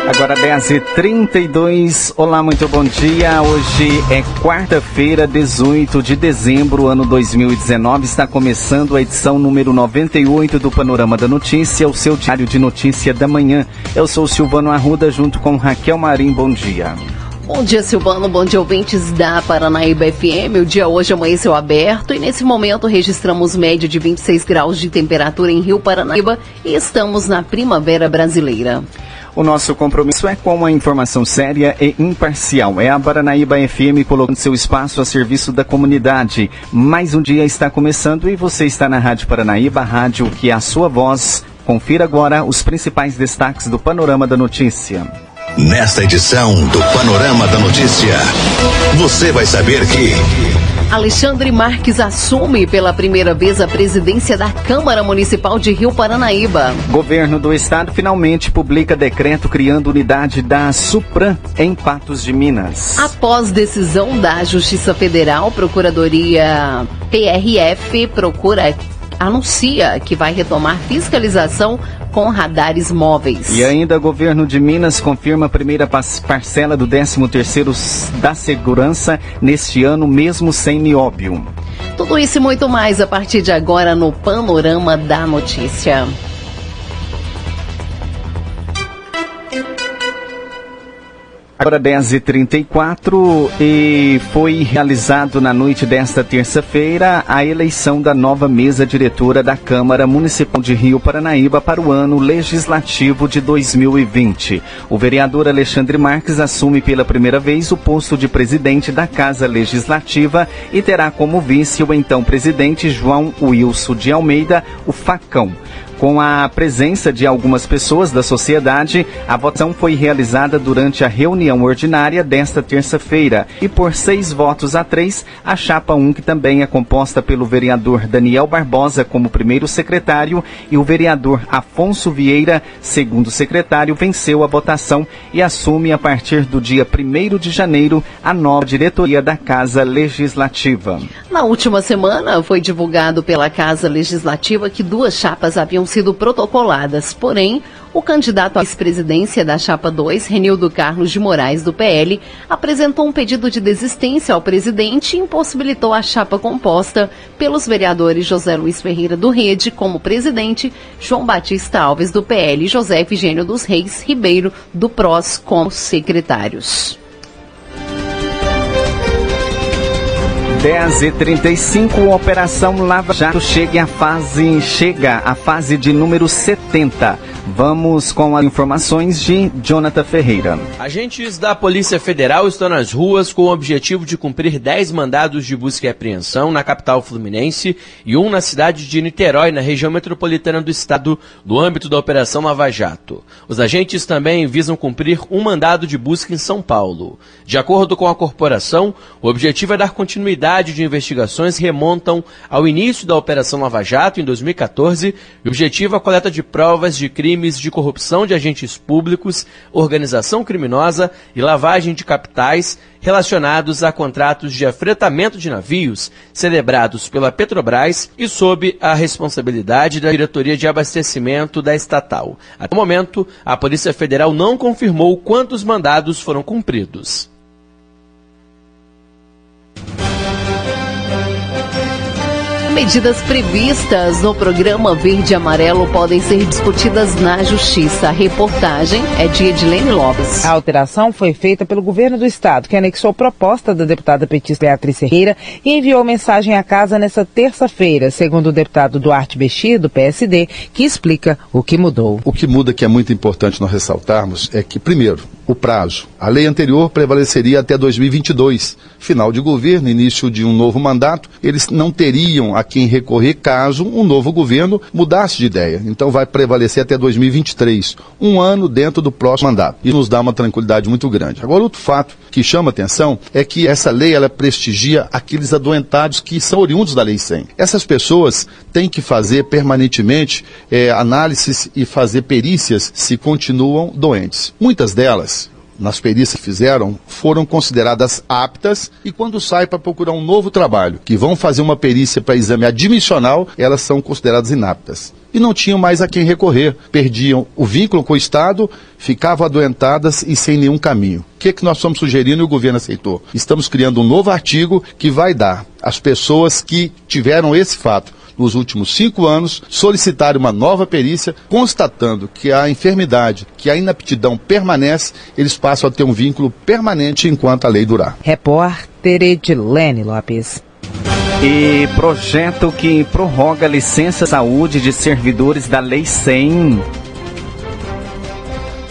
Agora 10h32, olá, muito bom dia. Hoje é quarta-feira, 18 de dezembro, ano 2019. Está começando a edição número 98 do Panorama da Notícia, o seu diário de notícia da manhã. Eu sou Silvano Arruda, junto com Raquel Marim. Bom dia. Bom dia, Silvano. Bom dia, ouvintes da Paranaíba FM. O dia hoje amanheceu aberto e nesse momento registramos média de 26 graus de temperatura em Rio Paranaíba e estamos na primavera brasileira. O nosso compromisso é com a informação séria e imparcial. É a Paranaíba FM colocando seu espaço a serviço da comunidade. Mais um dia está começando e você está na Rádio Paranaíba, rádio que é a sua voz. Confira agora os principais destaques do Panorama da Notícia. Nesta edição do Panorama da Notícia, você vai saber que. Alexandre Marques assume pela primeira vez a presidência da Câmara Municipal de Rio Paranaíba. Governo do Estado finalmente publica decreto criando unidade da Supran em Patos de Minas. Após decisão da Justiça Federal, Procuradoria PRF procura anuncia que vai retomar fiscalização com radares móveis. E ainda o governo de Minas confirma a primeira parcela do 13º da segurança neste ano, mesmo sem nióbio. Tudo isso e muito mais a partir de agora no Panorama da Notícia. Agora 10h34 e foi realizado na noite desta terça-feira a eleição da nova mesa diretora da Câmara Municipal de Rio Paranaíba para o ano legislativo de 2020. O vereador Alexandre Marques assume pela primeira vez o posto de presidente da Casa Legislativa e terá como vice o então presidente João Wilson de Almeida, o Facão. Com a presença de algumas pessoas da sociedade, a votação foi realizada durante a reunião ordinária desta terça-feira e por seis votos a três, a chapa 1, que também é composta pelo vereador Daniel Barbosa como primeiro secretário e o vereador Afonso Vieira, segundo secretário, venceu a votação e assume a partir do dia 1 de janeiro a nova diretoria da Casa Legislativa. Na última semana, foi divulgado pela Casa Legislativa que duas chapas haviam sido protocoladas. Porém, o candidato à vice-presidência da Chapa 2, Renildo Carlos de Moraes, do PL, apresentou um pedido de desistência ao presidente e impossibilitou a chapa composta pelos vereadores José Luiz Ferreira do Rede como presidente, João Batista Alves do PL e José Efigênio dos Reis Ribeiro do PROS como secretários. 10 e 35 Operação Lava Jato chega à fase, chega à fase de número 70. Vamos com as informações de Jonathan Ferreira. Agentes da Polícia Federal estão nas ruas com o objetivo de cumprir 10 mandados de busca e apreensão na capital fluminense e um na cidade de Niterói, na região metropolitana do estado, no âmbito da Operação Lava Jato. Os agentes também visam cumprir um mandado de busca em São Paulo. De acordo com a corporação, o objetivo é dar continuidade de investigações remontam ao início da Operação Lava Jato, em 2014, e o objetivo é a coleta de provas de crime crimes de corrupção de agentes públicos, organização criminosa e lavagem de capitais relacionados a contratos de afretamento de navios celebrados pela Petrobras e sob a responsabilidade da Diretoria de Abastecimento da estatal. Até o momento, a Polícia Federal não confirmou quantos mandados foram cumpridos. Medidas previstas no programa Verde e Amarelo podem ser discutidas na Justiça. A reportagem é de Edilene Lopes. A alteração foi feita pelo governo do estado, que anexou proposta da deputada petista Beatriz Ferreira e enviou mensagem à casa nesta terça-feira, segundo o deputado Duarte Bexir, do PSD, que explica o que mudou. O que muda, que é muito importante nós ressaltarmos, é que, primeiro, o prazo. A lei anterior prevaleceria até 2022. Final de governo, início de um novo mandato, eles não teriam a quem recorrer caso um novo governo mudasse de ideia. Então vai prevalecer até 2023, um ano dentro do próximo mandato. Isso nos dá uma tranquilidade muito grande. Agora, outro fato que chama atenção é que essa lei ela prestigia aqueles adoentados que são oriundos da Lei 100. Essas pessoas têm que fazer permanentemente é, análises e fazer perícias se continuam doentes. Muitas delas nas perícias que fizeram, foram consideradas aptas e quando saem para procurar um novo trabalho, que vão fazer uma perícia para exame admissional, elas são consideradas inaptas. E não tinham mais a quem recorrer. Perdiam o vínculo com o Estado, ficavam adoentadas e sem nenhum caminho. O que, é que nós estamos sugerindo e o governo aceitou? Estamos criando um novo artigo que vai dar às pessoas que tiveram esse fato nos últimos cinco anos, solicitar uma nova perícia, constatando que a enfermidade, que a inaptidão permanece, eles passam a ter um vínculo permanente enquanto a lei durar. Repórter Edilene Lopes. E projeto que prorroga licença saúde de servidores da Lei 100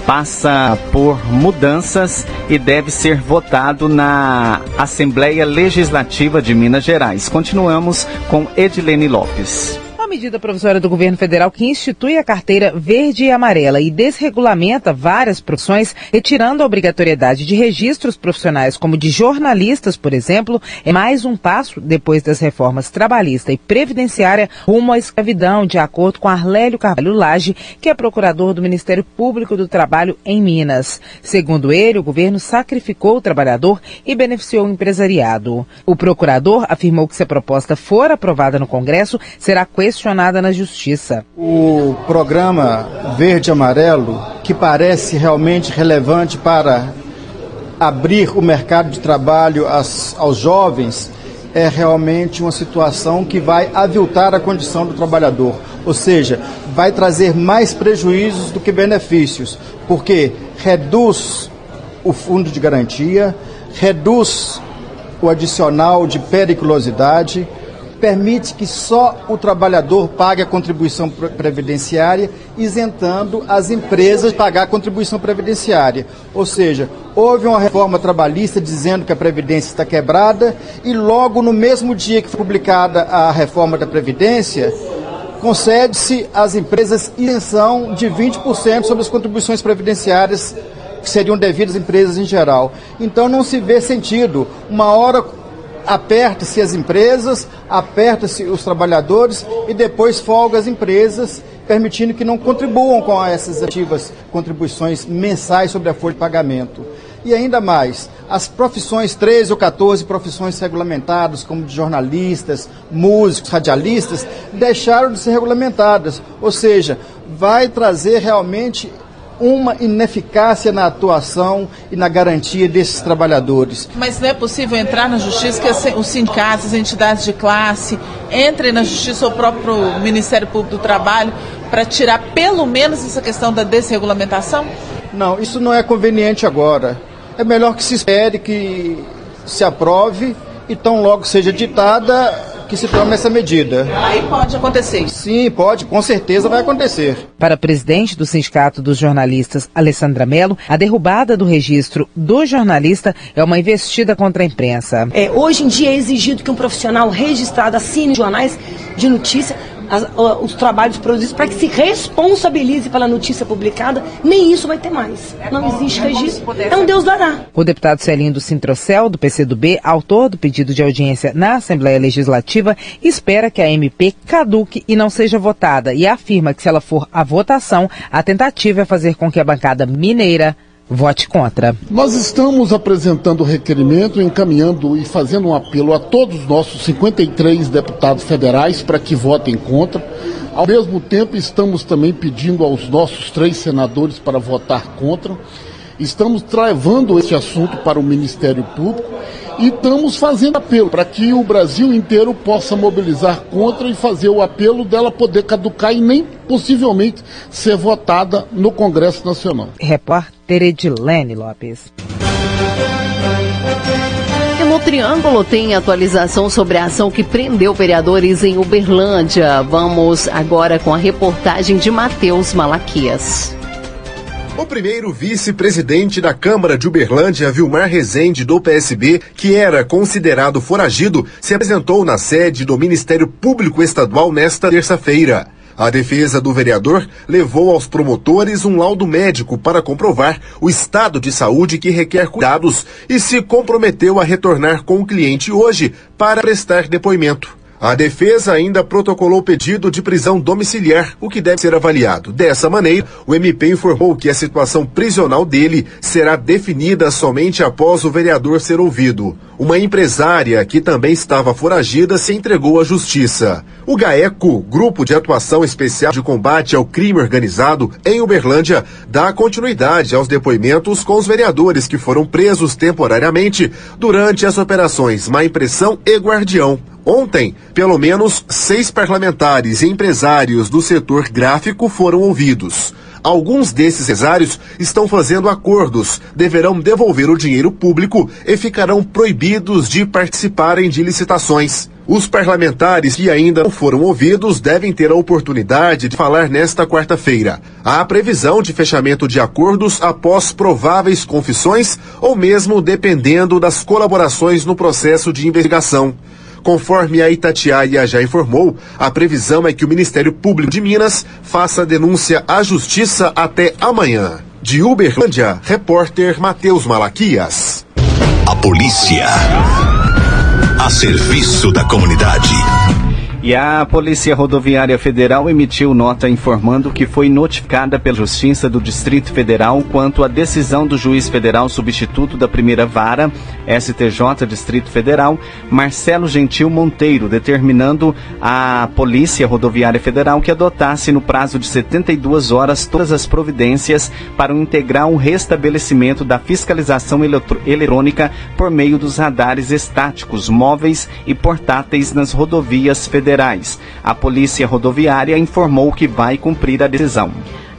passa por mudanças e deve ser votado na Assembleia Legislativa de Minas Gerais. Continuamos com Edilene Lopes medida provisória do governo federal que institui a carteira verde e amarela e desregulamenta várias profissões, retirando a obrigatoriedade de registros profissionais, como de jornalistas, por exemplo, é mais um passo depois das reformas trabalhista e previdenciária rumo à escravidão, de acordo com Arlélio Carvalho Lage, que é procurador do Ministério Público do Trabalho em Minas. Segundo ele, o governo sacrificou o trabalhador e beneficiou o empresariado. O procurador afirmou que se a proposta for aprovada no Congresso, será questionada questionada na justiça. O programa Verde Amarelo, que parece realmente relevante para abrir o mercado de trabalho aos, aos jovens, é realmente uma situação que vai aviltar a condição do trabalhador, ou seja, vai trazer mais prejuízos do que benefícios, porque reduz o fundo de garantia, reduz o adicional de periculosidade, permite que só o trabalhador pague a contribuição previdenciária, isentando as empresas de pagar a contribuição previdenciária. Ou seja, houve uma reforma trabalhista dizendo que a Previdência está quebrada e logo no mesmo dia que foi publicada a reforma da Previdência, concede-se às empresas isenção de 20% sobre as contribuições previdenciárias que seriam devidas às empresas em geral. Então não se vê sentido uma hora aperta-se as empresas, aperta-se os trabalhadores e depois folga as empresas, permitindo que não contribuam com essas ativas contribuições mensais sobre a folha de pagamento. E ainda mais, as profissões 13 ou 14 profissões regulamentadas, como de jornalistas, músicos, radialistas, deixaram de ser regulamentadas. Ou seja, vai trazer realmente uma ineficácia na atuação e na garantia desses trabalhadores. Mas não é possível entrar na justiça que os sindicatos, as entidades de classe entrem na justiça ou o próprio Ministério Público do Trabalho para tirar pelo menos essa questão da desregulamentação? Não, isso não é conveniente agora. É melhor que se espere que se aprove e tão logo seja ditada que se tome essa medida. Aí pode acontecer. Sim, pode, com certeza vai acontecer. Para a presidente do Sindicato dos Jornalistas, Alessandra Mello, a derrubada do registro do jornalista é uma investida contra a imprensa. É, hoje em dia é exigido que um profissional registrado assine jornais de notícia as, os trabalhos produzidos para que se responsabilize pela notícia publicada, nem isso vai ter mais. Não existe registro. É um Deus dará. O deputado Celinho do Sintrocel, do PCdoB, autor do pedido de audiência na Assembleia Legislativa, espera que a MP caduque e não seja votada e afirma que se ela for a votação, a tentativa é fazer com que a bancada mineira vote contra. Nós estamos apresentando o requerimento, encaminhando e fazendo um apelo a todos os nossos 53 deputados federais para que votem contra. Ao mesmo tempo, estamos também pedindo aos nossos três senadores para votar contra. Estamos travando esse assunto para o Ministério Público e estamos fazendo apelo para que o Brasil inteiro possa mobilizar contra e fazer o apelo dela poder caducar e nem possivelmente ser votada no Congresso Nacional. Repórter Edilene Lopes. No Triângulo tem atualização sobre a ação que prendeu vereadores em Uberlândia. Vamos agora com a reportagem de Matheus Malaquias. O primeiro vice-presidente da Câmara de Uberlândia, Vilmar Rezende, do PSB, que era considerado foragido, se apresentou na sede do Ministério Público Estadual nesta terça-feira. A defesa do vereador levou aos promotores um laudo médico para comprovar o estado de saúde que requer cuidados e se comprometeu a retornar com o cliente hoje para prestar depoimento. A defesa ainda protocolou pedido de prisão domiciliar, o que deve ser avaliado. Dessa maneira, o MP informou que a situação prisional dele será definida somente após o vereador ser ouvido. Uma empresária que também estava foragida se entregou à justiça. O GAECO, Grupo de Atuação Especial de Combate ao Crime Organizado, em Uberlândia, dá continuidade aos depoimentos com os vereadores que foram presos temporariamente durante as operações Má Impressão e Guardião. Ontem, pelo menos seis parlamentares e empresários do setor gráfico foram ouvidos. Alguns desses empresários estão fazendo acordos, deverão devolver o dinheiro público e ficarão proibidos de participarem de licitações. Os parlamentares que ainda não foram ouvidos devem ter a oportunidade de falar nesta quarta-feira. Há previsão de fechamento de acordos após prováveis confissões ou mesmo dependendo das colaborações no processo de investigação. Conforme a Itatiaia já informou, a previsão é que o Ministério Público de Minas faça a denúncia à Justiça até amanhã. De Uberlândia, repórter Matheus Malaquias. A polícia. A serviço da comunidade. E a Polícia Rodoviária Federal emitiu nota informando que foi notificada pela Justiça do Distrito Federal quanto à decisão do juiz federal substituto da primeira vara, STJ Distrito Federal, Marcelo Gentil Monteiro, determinando a Polícia Rodoviária Federal que adotasse no prazo de 72 horas todas as providências para um integral restabelecimento da fiscalização eletrônica por meio dos radares estáticos, móveis e portáteis nas rodovias federais federais. A Polícia Rodoviária informou que vai cumprir a decisão.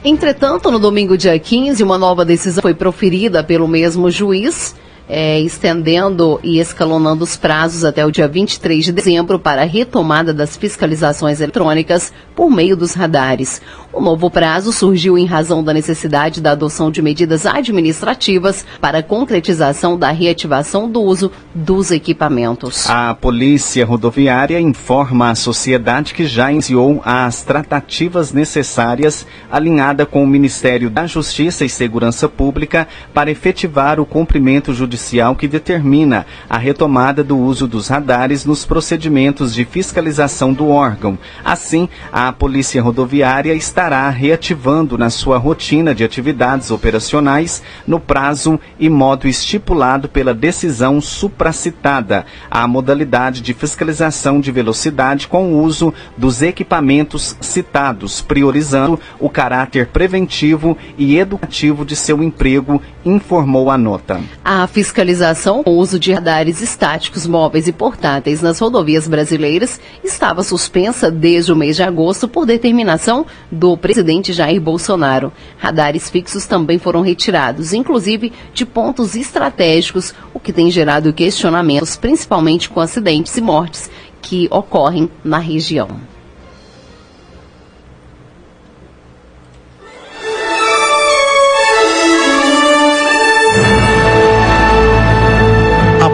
Entretanto, no domingo, dia 15, uma nova decisão foi proferida pelo mesmo juiz é, estendendo e escalonando os prazos até o dia 23 de dezembro para a retomada das fiscalizações eletrônicas por meio dos radares. O novo prazo surgiu em razão da necessidade da adoção de medidas administrativas para a concretização da reativação do uso dos equipamentos. A Polícia Rodoviária informa à sociedade que já iniciou as tratativas necessárias alinhada com o Ministério da Justiça e Segurança Pública para efetivar o cumprimento judicial judicial que determina a retomada do uso dos radares nos procedimentos de fiscalização do órgão. Assim, a Polícia Rodoviária estará reativando na sua rotina de atividades operacionais no prazo e modo estipulado pela decisão supracitada, a modalidade de fiscalização de velocidade com o uso dos equipamentos citados, priorizando o caráter preventivo e educativo de seu emprego, informou a nota. A fiscalização com uso de radares estáticos, móveis e portáteis nas rodovias brasileiras estava suspensa desde o mês de agosto por determinação do presidente Jair Bolsonaro. Radares fixos também foram retirados, inclusive de pontos estratégicos, o que tem gerado questionamentos, principalmente com acidentes e mortes que ocorrem na região.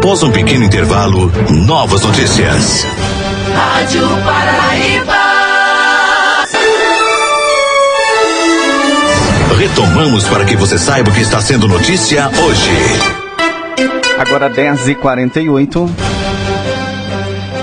Após um pequeno intervalo, novas notícias. Rádio Paraíba. Retomamos para que você saiba o que está sendo notícia hoje. Agora 10h48.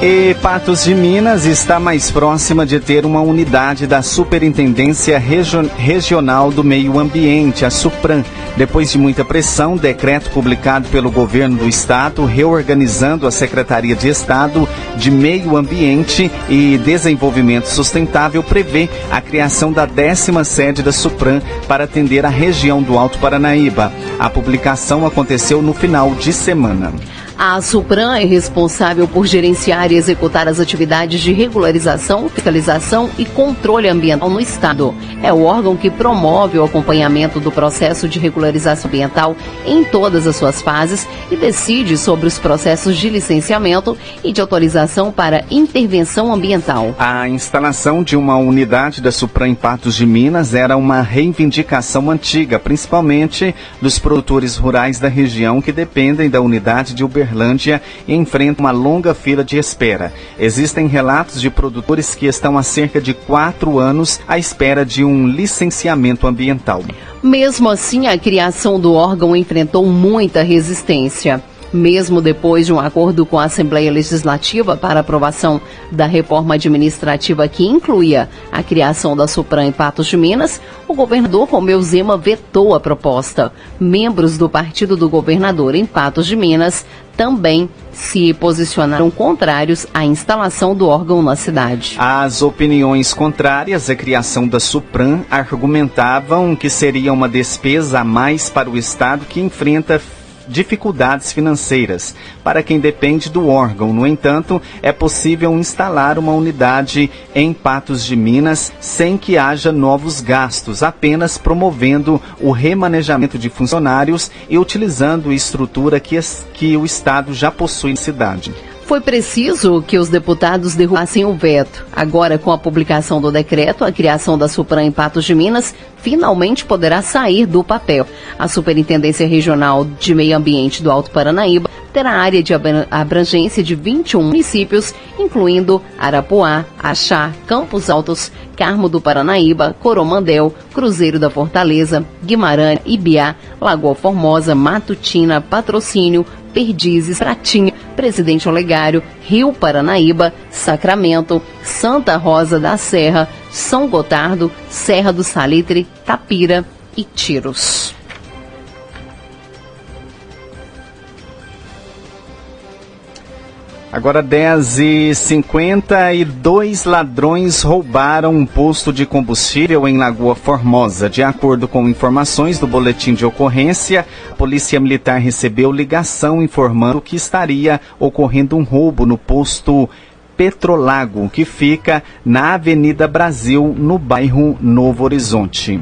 E Patos de Minas está mais próxima de ter uma unidade da Superintendência Regional do Meio Ambiente, a SUPRAM. Depois de muita pressão, decreto publicado pelo governo do estado reorganizando a Secretaria de Estado de Meio Ambiente e Desenvolvimento Sustentável prevê a criação da décima sede da SUPRAM para atender a região do Alto Paranaíba. A publicação aconteceu no final de semana. A Supran é responsável por gerenciar e executar as atividades de regularização, fiscalização e controle ambiental no Estado. É o órgão que promove o acompanhamento do processo de regularização ambiental em todas as suas fases e decide sobre os processos de licenciamento e de autorização para intervenção ambiental. A instalação de uma unidade da Supran em Patos de Minas era uma reivindicação antiga, principalmente dos produtores rurais da região que dependem da unidade de Uberlândia Uberlândia e enfrenta uma longa fila de espera. Existem relatos de produtores que estão há cerca de quatro anos à espera de um licenciamento ambiental. Mesmo assim, a criação do órgão enfrentou muita resistência. Mesmo depois de um acordo com a Assembleia Legislativa para aprovação da reforma administrativa que incluía a criação da Supran em Patos de Minas, o governador Romeu Zema vetou a proposta. Membros do partido do governador em Patos de Minas também se posicionaram contrários à instalação do órgão na cidade. As opiniões contrárias à criação da Supran argumentavam que seria uma despesa a mais para o Estado que enfrenta dificuldades financeiras para quem depende do órgão. No entanto, é possível instalar uma unidade em Patos de Minas sem que haja novos gastos, apenas promovendo o remanejamento de funcionários e utilizando estrutura que, que o Estado já possui na cidade. Foi preciso que os deputados derrubassem o veto. Agora, com a publicação do decreto, a criação da Supran em Patos de Minas finalmente poderá sair do papel. A Superintendência Regional de Meio Ambiente do Alto Paranaíba terá área de abrangência de 21 municípios, incluindo Arapuá, Axá, Campos Altos, Carmo do Paranaíba, Coromandel, Cruzeiro da Fortaleza, Guimarães, Ibiá, Lagoa Formosa, Matutina, Patrocínio, Perdizes, Pratinha, Presidente Olegário, Rio Paranaíba, Sacramento, Santa Rosa da Serra, São Gotardo, Serra do Salitre, Tapira e Tiros. Agora 10 e 50 e dois ladrões roubaram um posto de combustível em Lagoa Formosa. De acordo com informações do boletim de ocorrência, a Polícia Militar recebeu ligação informando que estaria ocorrendo um roubo no posto Petrolago, que fica na Avenida Brasil, no bairro Novo Horizonte.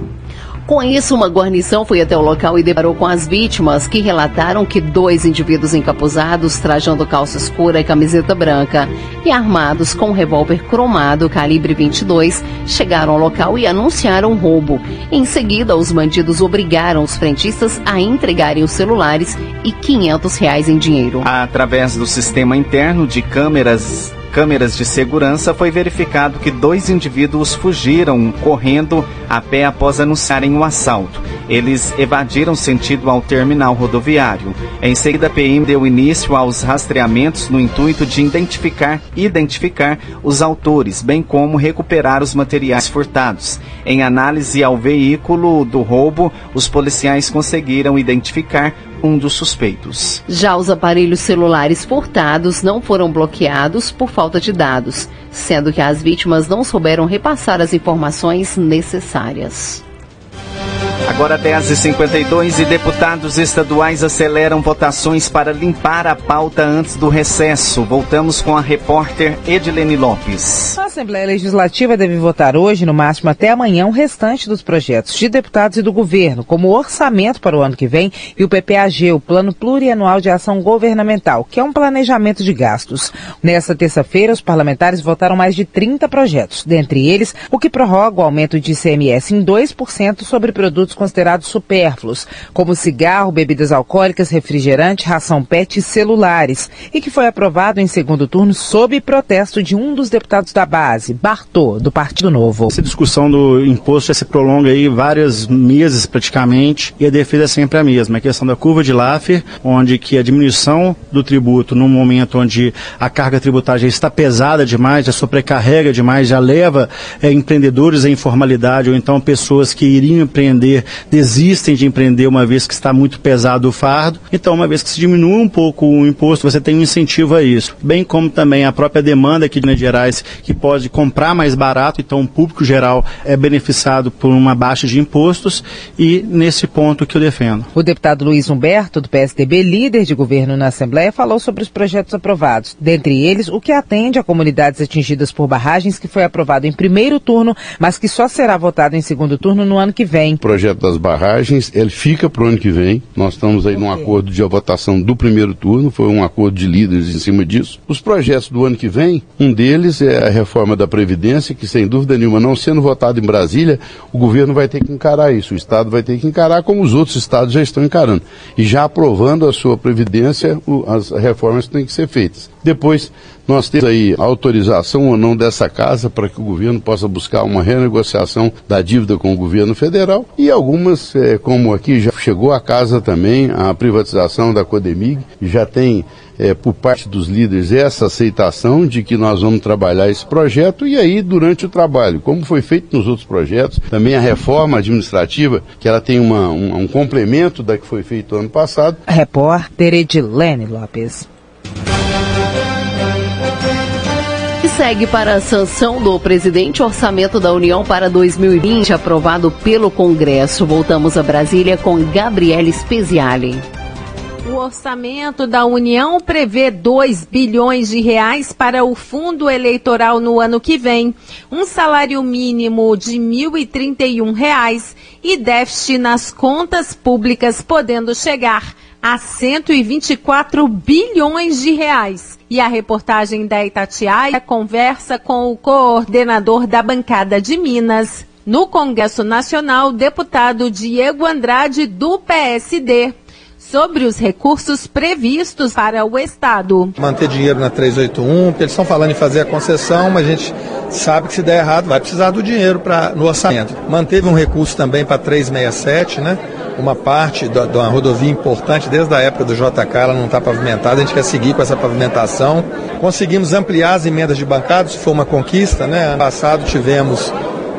Com isso, uma guarnição foi até o local e deparou com as vítimas, que relataram que dois indivíduos encapuzados, trajando calça escura e camiseta branca e armados com um revólver cromado calibre 22, chegaram ao local e anunciaram roubo. Em seguida, os bandidos obrigaram os frentistas a entregarem os celulares e 500 reais em dinheiro. Através do sistema interno de câmeras câmeras de segurança, foi verificado que dois indivíduos fugiram correndo a pé após anunciarem o assalto. Eles evadiram sentido ao terminal rodoviário. Em seguida, a PM deu início aos rastreamentos no intuito de identificar identificar os autores, bem como recuperar os materiais furtados. Em análise ao veículo do roubo, os policiais conseguiram identificar um dos suspeitos. Já os aparelhos celulares furtados não foram bloqueados por falta de dados, sendo que as vítimas não souberam repassar as informações necessárias. Agora 10h52 e deputados estaduais aceleram votações para limpar a pauta antes do recesso. Voltamos com a repórter Edilene Lopes. A Assembleia Legislativa deve votar hoje, no máximo até amanhã, o restante dos projetos de deputados e do governo, como o orçamento para o ano que vem e o PPAG, o Plano Plurianual de Ação Governamental, que é um planejamento de gastos. Nesta terça-feira, os parlamentares votaram mais de 30 projetos, dentre eles o que prorroga o aumento de ICMS em 2% sobre produtos considerados supérfluos, como cigarro, bebidas alcoólicas, refrigerante, ração PET e celulares, e que foi aprovado em segundo turno sob protesto de um dos deputados da base, Bartô, do Partido Novo. Essa discussão do imposto já se prolonga aí vários meses praticamente, e a defesa é sempre a mesma, a questão da curva de Laffer, onde que a diminuição do tributo num momento onde a carga tributária está pesada demais, já sobrecarrega demais, já leva é, empreendedores à informalidade ou então pessoas que iriam empreender empreender desistem de empreender uma vez que está muito pesado o fardo. Então, uma vez que se diminui um pouco o imposto, você tem um incentivo a isso. Bem como também a própria demanda aqui de Minas Gerais, que pode comprar mais barato, então o público geral é beneficiado por uma baixa de impostos e nesse ponto que eu defendo. O deputado Luiz Humberto, do PSDB, líder de governo na Assembleia, falou sobre os projetos aprovados. Dentre eles, o que atende a comunidades atingidas por barragens, que foi aprovado em primeiro turno, mas que só será votado em segundo turno no ano que vem. O projeto das barragens, ele fica para o ano que vem. Nós estamos aí num acordo de votação do primeiro turno, foi um acordo de líderes em cima disso. Os projetos do ano que vem, um deles é a reforma da Previdência, que sem dúvida nenhuma, não sendo votado em Brasília, o governo vai ter que encarar isso, o Estado vai ter que encarar como os outros estados já estão encarando. E já aprovando a sua Previdência, as reformas têm que ser feitas. Depois, nós temos aí autorização ou não dessa casa para que o governo possa buscar uma renegociação da dívida com o governo federal e algumas, é, como aqui já chegou a casa também, a privatização da Codemig, já tem é, por parte dos líderes essa aceitação de que nós vamos trabalhar esse projeto e aí durante o trabalho, como foi feito nos outros projetos, também a reforma administrativa, que ela tem uma, um, um complemento da que foi feito ano passado. Repórter Edilene Lopes. Segue para a sanção do presidente Orçamento da União para 2020, aprovado pelo Congresso. Voltamos a Brasília com Gabriele Speziale. O orçamento da União prevê 2 bilhões de reais para o fundo eleitoral no ano que vem, um salário mínimo de 1.031 reais e déficit nas contas públicas podendo chegar a 124 bilhões de reais. E a reportagem da Itatiaia conversa com o coordenador da bancada de Minas. No Congresso Nacional, deputado Diego Andrade, do PSD, sobre os recursos previstos para o Estado. Manter dinheiro na 381, porque eles estão falando em fazer a concessão, mas a gente sabe que se der errado vai precisar do dinheiro pra, no orçamento. Manteve um recurso também para 367, né? Uma parte de uma rodovia importante desde a época do JK, ela não está pavimentada, a gente quer seguir com essa pavimentação. Conseguimos ampliar as emendas de bancada, isso foi uma conquista, né? Ano passado tivemos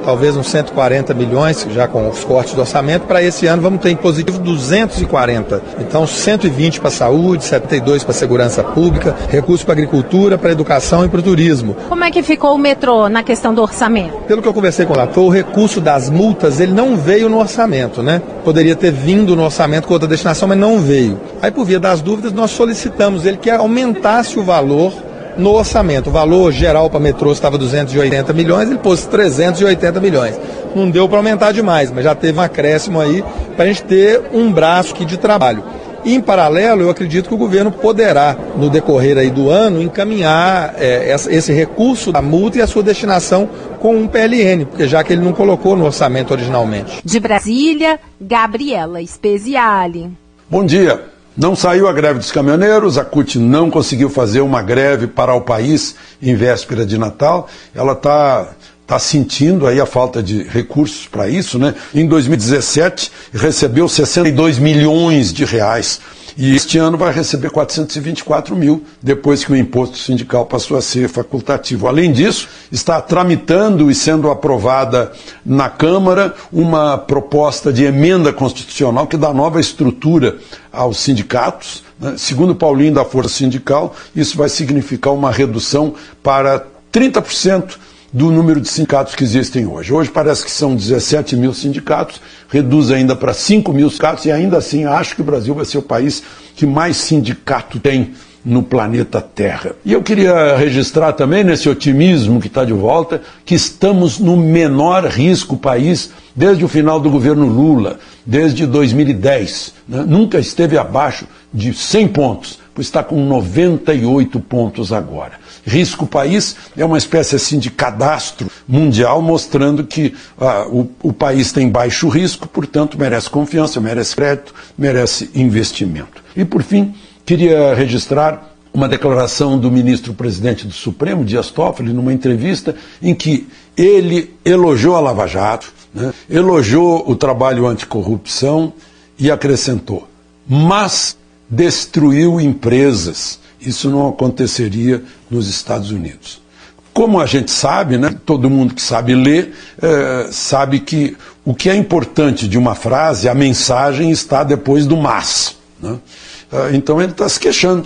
talvez uns 140 milhões, já com os cortes do orçamento. Para esse ano vamos ter em positivo 240. Então 120 para a saúde, 72 para a segurança pública, recursos para a agricultura, para a educação e para o turismo. Como é que ficou o metrô na questão do orçamento? Pelo que eu conversei com o relator, o recurso das multas ele não veio no orçamento, né? Poderia ter vindo no orçamento com outra destinação, mas não veio. Aí por via das dúvidas nós solicitamos ele que aumentasse o valor no orçamento. O valor geral para metrô estava 280 milhões, ele pôs 380 milhões. Não deu para aumentar demais, mas já teve um acréscimo aí para a gente ter um braço aqui de trabalho. Em paralelo, eu acredito que o governo poderá, no decorrer aí do ano, encaminhar é, esse recurso da multa e a sua destinação com um PLN, porque já que ele não colocou no orçamento originalmente. De Brasília, Gabriela Speziale. Bom dia. Não saiu a greve dos caminhoneiros, a CUT não conseguiu fazer uma greve para o país em véspera de Natal. Ela está tá sentindo aí a falta de recursos para isso, né? Em 2017 recebeu 62 milhões de reais e este ano vai receber 424 mil, depois que o imposto sindical passou a ser facultativo. Além disso, está tramitando e sendo aprovada na Câmara uma proposta de emenda constitucional que dá nova estrutura aos sindicatos. Né? Segundo Paulinho da Força Sindical, isso vai significar uma redução para 30% do número de sindicatos que existem hoje. Hoje parece que são 17 mil sindicatos, reduz ainda para 5 mil sindicatos e ainda assim acho que o Brasil vai ser o país que mais sindicato tem no planeta Terra. E eu queria registrar também, nesse otimismo que está de volta, que estamos no menor risco país desde o final do governo Lula, desde 2010. Né? Nunca esteve abaixo de 100 pontos, pois está com 98 pontos agora. Risco País é uma espécie assim de cadastro mundial mostrando que ah, o, o país tem baixo risco, portanto merece confiança, merece crédito, merece investimento. E por fim, queria registrar uma declaração do ministro-presidente do Supremo, Dias Toffoli, numa entrevista em que ele elogiou a Lava Jato, né, elogiou o trabalho anticorrupção e acrescentou, mas destruiu empresas isso não aconteceria nos Estados Unidos. como a gente sabe, né, todo mundo que sabe ler, é, sabe que o que é importante de uma frase, a mensagem está depois do mas. Né? É, então ele está se queixando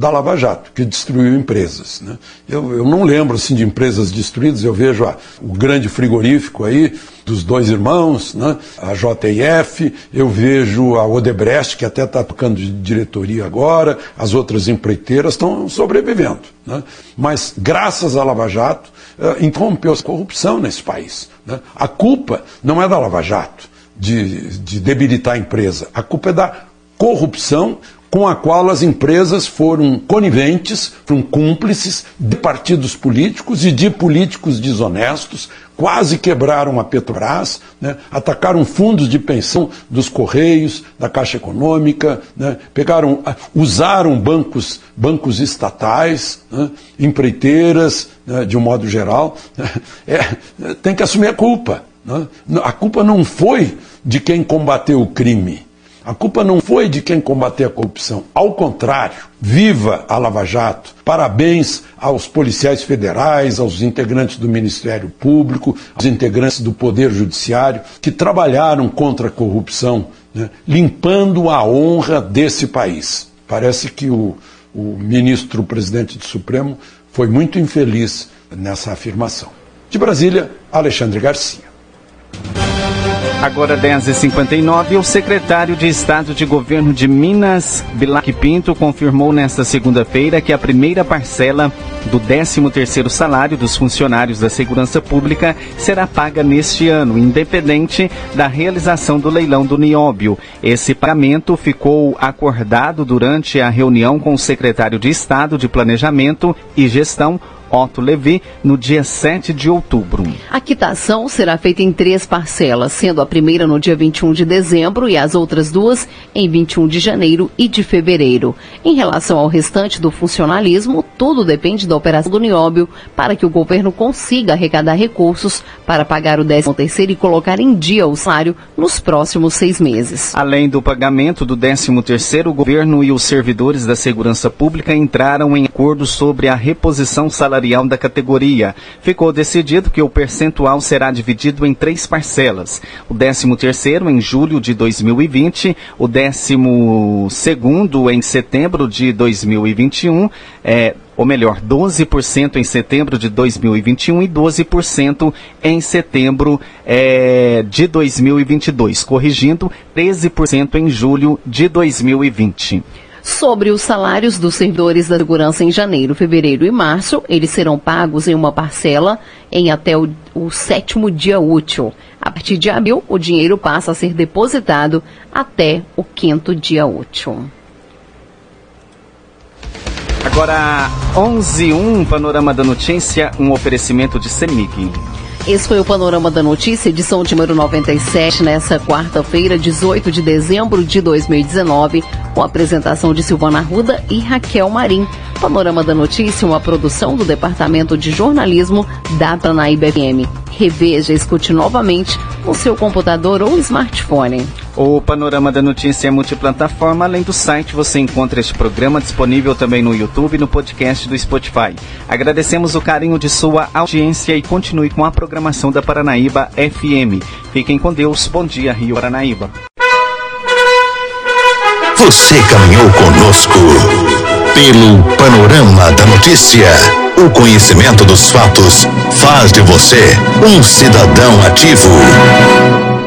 da Lava Jato, que destruiu empresas. Né? Eu, eu, não lembro assim, de empresas destruídas, eu vejo a, o grande frigorífico aí, dos dois irmãos, né? a JF, eu vejo a Odebrecht, que até está tocando de diretoria agora, as outras empreiteiras estão sobrevivendo. Né? Mas, graças à Lava Jato, uh, interrompeu a corrupção nesse país. Né? A culpa não é da Lava Jato de, de debilitar a empresa, a culpa é da corrupção com a qual as empresas foram coniventes, foram cúmplices de partidos políticos e de políticos desonestos, quase quebraram a Petrobras, né, atacaram fundos de pensão dos Correios, da Caixa Econômica, né, pegaram, usaram bancos, bancos estatais, né, empreiteiras, né, de um modo geral. É, tem que assumir a culpa. Né. A culpa não foi de quem combateu o crime a culpa não foi de quem combateu a corrupção. Ao contrário, viva a Lava Jato. Parabéns aos policiais federais, aos integrantes do Ministério Público, aos integrantes do Poder Judiciário, que trabalharam contra a corrupção, né, limpando a honra desse país. Parece que o, o ministro presidente do Supremo foi muito infeliz nessa afirmação. De Brasília, Alexandre Garcia. Agora 10h59, o secretário de Estado de Governo de Minas, Bilac Pinto, confirmou nesta segunda-feira que a primeira parcela do 13º salário dos funcionários da Segurança Pública será paga neste ano, independente da realização do leilão do Nióbio. Esse pagamento ficou acordado durante a reunião com o secretário de Estado de Planejamento e Gestão, Otto Levi no dia 7 de outubro. A quitação será feita em três parcelas, sendo a primeira no dia 21 de dezembro e as outras duas em 21 de janeiro e de fevereiro. Em relação ao restante do funcionalismo, tudo depende da operação do Nióbio para que o governo consiga arrecadar recursos para pagar o 13 terceiro e colocar em dia o salário nos próximos seis meses. Além do pagamento do 13 terceiro, o governo e os servidores da segurança pública entraram em acordo sobre a reposição salarial salarial da categoria. Ficou decidido que o percentual será dividido em três parcelas. O 13 terceiro em julho de 2020, o 12 segundo em setembro de 2021, é, ou melhor, 12% em setembro de 2021 e 12% em setembro é, de 2022, corrigindo 13% em julho de 2020 sobre os salários dos servidores da segurança em janeiro, fevereiro e março. Eles serão pagos em uma parcela em até o, o sétimo dia útil. A partir de abril, o dinheiro passa a ser depositado até o quinto dia útil. Agora, 11:1 Panorama da Notícia, um oferecimento de Semig. Esse foi o Panorama da Notícia, edição número 97, nessa quarta-feira, 18 de dezembro de 2019, com a apresentação de Silvana Ruda e Raquel Marim. Panorama da Notícia, uma produção do Departamento de Jornalismo da Tanaíba FM. Reveja e escute novamente no seu computador ou smartphone. O Panorama da Notícia é multiplataforma. Além do site, você encontra este programa disponível também no YouTube e no podcast do Spotify. Agradecemos o carinho de sua audiência e continue com a programação da Paranaíba FM. Fiquem com Deus. Bom dia, Rio Paranaíba. Você caminhou conosco pelo Panorama da Notícia. O conhecimento dos fatos faz de você um cidadão ativo.